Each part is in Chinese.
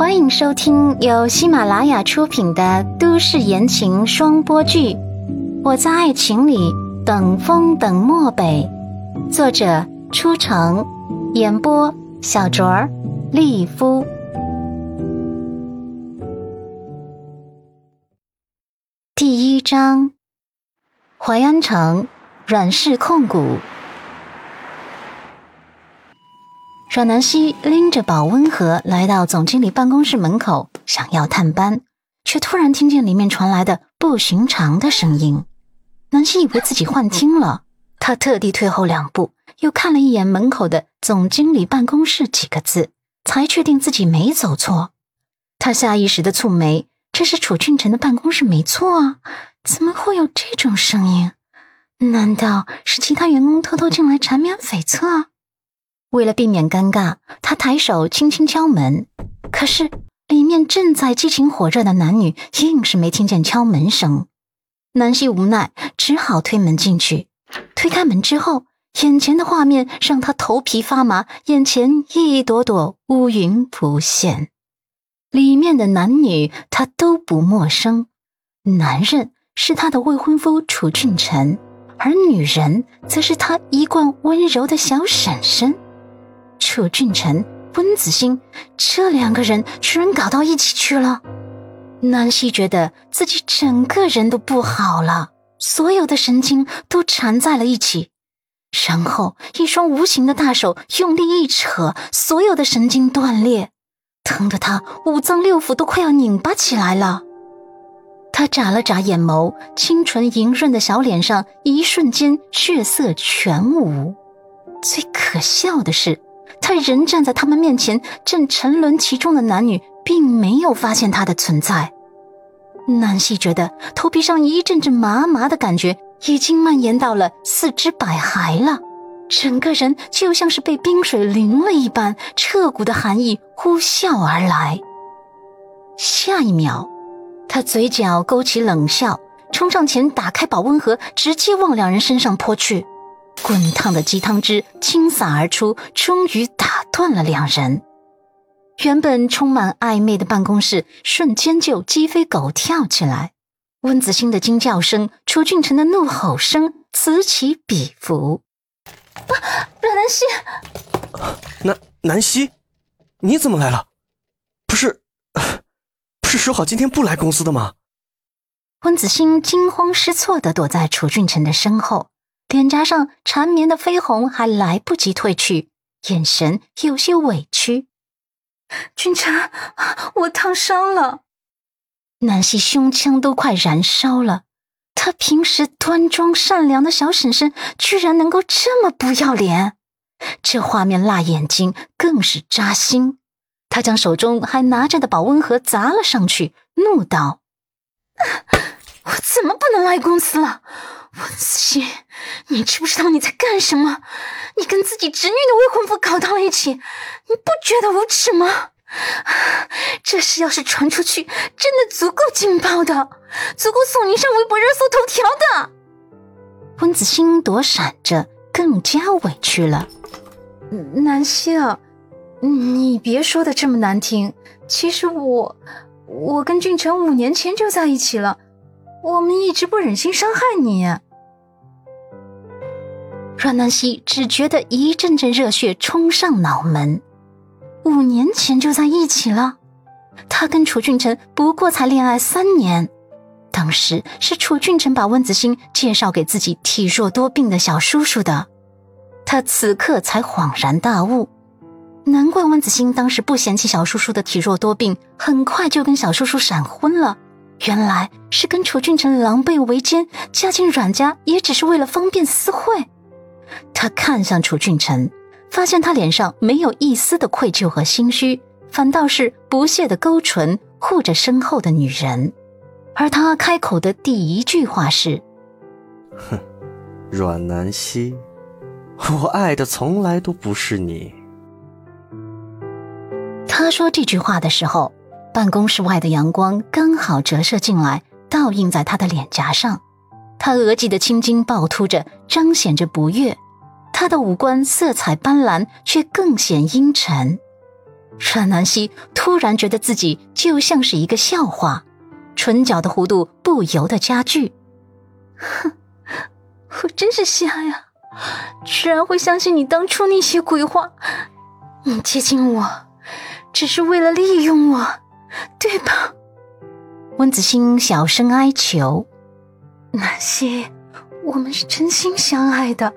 欢迎收听由喜马拉雅出品的都市言情双播剧《我在爱情里等风等漠北》，作者：初城，演播：小卓儿、丽夫。第一章：淮安城阮氏控股。阮南希拎着保温盒来到总经理办公室门口，想要探班，却突然听见里面传来的不寻常的声音。南希以为自己幻听了，她特地退后两步，又看了一眼门口的“总经理办公室”几个字，才确定自己没走错。她下意识的蹙眉，这是楚俊辰的办公室没错啊，怎么会有这种声音？难道是其他员工偷偷进来缠绵悱恻？为了避免尴尬，他抬手轻轻敲门，可是里面正在激情火热的男女硬是没听见敲门声。南希无奈，只好推门进去。推开门之后，眼前的画面让他头皮发麻，眼前一朵朵乌云浮现。里面的男女他都不陌生，男人是他的未婚夫楚俊辰，而女人则是他一贯温柔的小婶婶。楚俊辰、温子欣这两个人居然搞到一起去了，南希觉得自己整个人都不好了，所有的神经都缠在了一起，然后一双无形的大手用力一扯，所有的神经断裂，疼得他五脏六腑都快要拧巴起来了。他眨了眨眼眸，清纯莹润的小脸上一瞬间血色全无。最可笑的是。他人站在他们面前，正沉沦其中的男女并没有发现他的存在。南希觉得头皮上一阵阵麻麻的感觉已经蔓延到了四肢百骸了，整个人就像是被冰水淋了一般，彻骨的寒意呼啸而来。下一秒，他嘴角勾起冷笑，冲上前打开保温盒，直接往两人身上泼去。滚烫的鸡汤汁倾洒而出，终于打断了两人。原本充满暧昧的办公室瞬间就鸡飞狗跳起来。温子欣的惊叫声，楚俊辰的怒吼声此起彼伏。阮南希，南南希，你怎么来了？不是，不是说好今天不来公司的吗？温子欣惊慌失措的躲在楚俊辰的身后。脸颊上缠绵的绯红还来不及褪去，眼神有些委屈。君臣，我烫伤了。南希胸腔都快燃烧了。她平时端庄善良的小婶婶，居然能够这么不要脸，这画面辣眼睛，更是扎心。她将手中还拿着的保温盒砸了上去，怒道：“我怎么不能来公司了？”温子欣，你知不知道你在干什么？你跟自己侄女的未婚夫搞到了一起，你不觉得无耻吗？这事要是传出去，真的足够劲爆的，足够送你上微博热搜头条的。温子欣躲闪着，更加委屈了。南希啊，你别说的这么难听。其实我，我跟俊成五年前就在一起了。我们一直不忍心伤害你。阮南希只觉得一阵阵热血冲上脑门。五年前就在一起了，他跟楚俊辰不过才恋爱三年，当时是楚俊辰把温子欣介绍给自己体弱多病的小叔叔的。他此刻才恍然大悟，难怪温子欣当时不嫌弃小叔叔的体弱多病，很快就跟小叔叔闪婚了。原来是跟楚俊辰狼狈为奸，嫁进阮家也只是为了方便私会。他看向楚俊辰，发现他脸上没有一丝的愧疚和心虚，反倒是不屑的勾唇护着身后的女人。而他开口的第一句话是：“哼，阮南希，我爱的从来都不是你。”他说这句话的时候。办公室外的阳光刚好折射进来，倒映在他的脸颊上。他额际的青筋暴突着，彰显着不悦。他的五官色彩斑斓，却更显阴沉。阮南希突然觉得自己就像是一个笑话，唇角的弧度不由得加剧。哼，我真是瞎呀，居然会相信你当初那些鬼话。你接近我，只是为了利用我，对吧？温子欣小声哀求：“南希，我们是真心相爱的，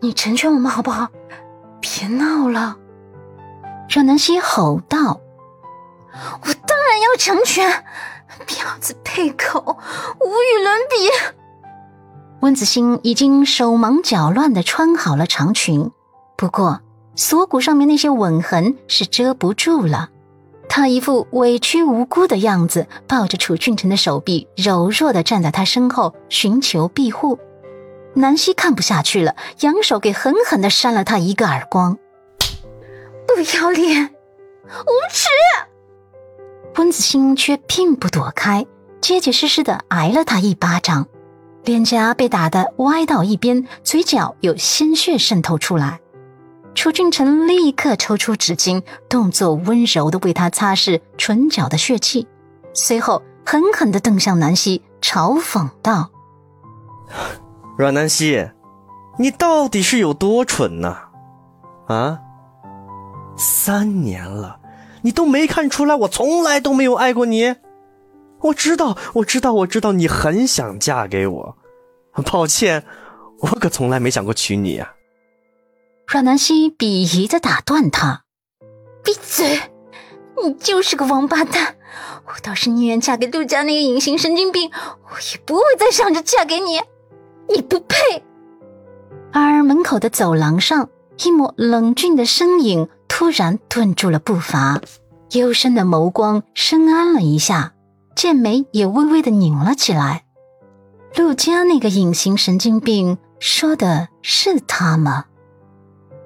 你成全我们好不好？别闹了。”让南希吼道：“我当然要成全，婊子配口，无与伦比。”温子欣已经手忙脚乱的穿好了长裙，不过锁骨上面那些吻痕是遮不住了。他一副委屈无辜的样子，抱着楚俊辰的手臂，柔弱的站在他身后寻求庇护。南希看不下去了，扬手给狠狠的扇了他一个耳光。不要脸，无耻！温子欣却并不躲开，结结实实的挨了他一巴掌，脸颊被打得歪到一边，嘴角有鲜血渗透出来。楚俊辰立刻抽出纸巾，动作温柔的为他擦拭唇角的血迹，随后狠狠的瞪向南希，嘲讽道：“阮南希，你到底是有多蠢呢？啊？”三年了，你都没看出来，我从来都没有爱过你。我知道，我知道，我知道，你很想嫁给我。抱歉，我可从来没想过娶你呀。阮南希鄙夷的打断他：“闭嘴！你就是个王八蛋！我倒是宁愿嫁给陆家那个隐形神经病，我也不会再想着嫁给你。你不配。”而门口的走廊上，一抹冷峻的身影。突然顿住了步伐，幽深的眸光深谙了一下，剑眉也微微的拧了起来。陆家那个隐形神经病说的是他吗？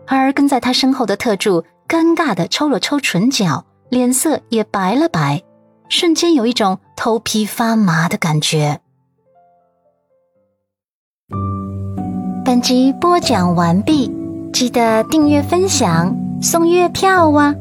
而跟在他身后的特助尴尬的抽了抽唇角，脸色也白了白，瞬间有一种头皮发麻的感觉。本集播讲完毕，记得订阅分享。送月票哇！